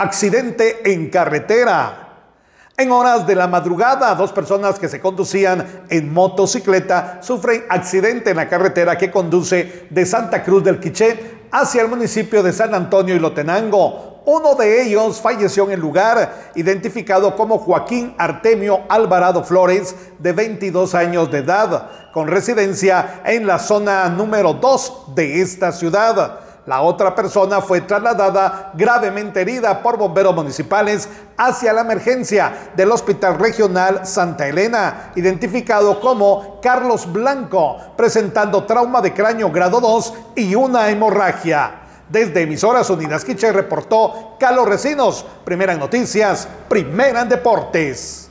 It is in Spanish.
Accidente en carretera. En horas de la madrugada, dos personas que se conducían en motocicleta sufren accidente en la carretera que conduce de Santa Cruz del Quiché hacia el municipio de San Antonio y Lotenango. Uno de ellos falleció en el lugar, identificado como Joaquín Artemio Alvarado Flores, de 22 años de edad, con residencia en la zona número 2 de esta ciudad. La otra persona fue trasladada gravemente herida por bomberos municipales hacia la emergencia del Hospital Regional Santa Elena, identificado como Carlos Blanco, presentando trauma de cráneo grado 2 y una hemorragia. Desde Emisoras Unidas Quiche reportó Carlos Recinos, primera noticias, primera en deportes.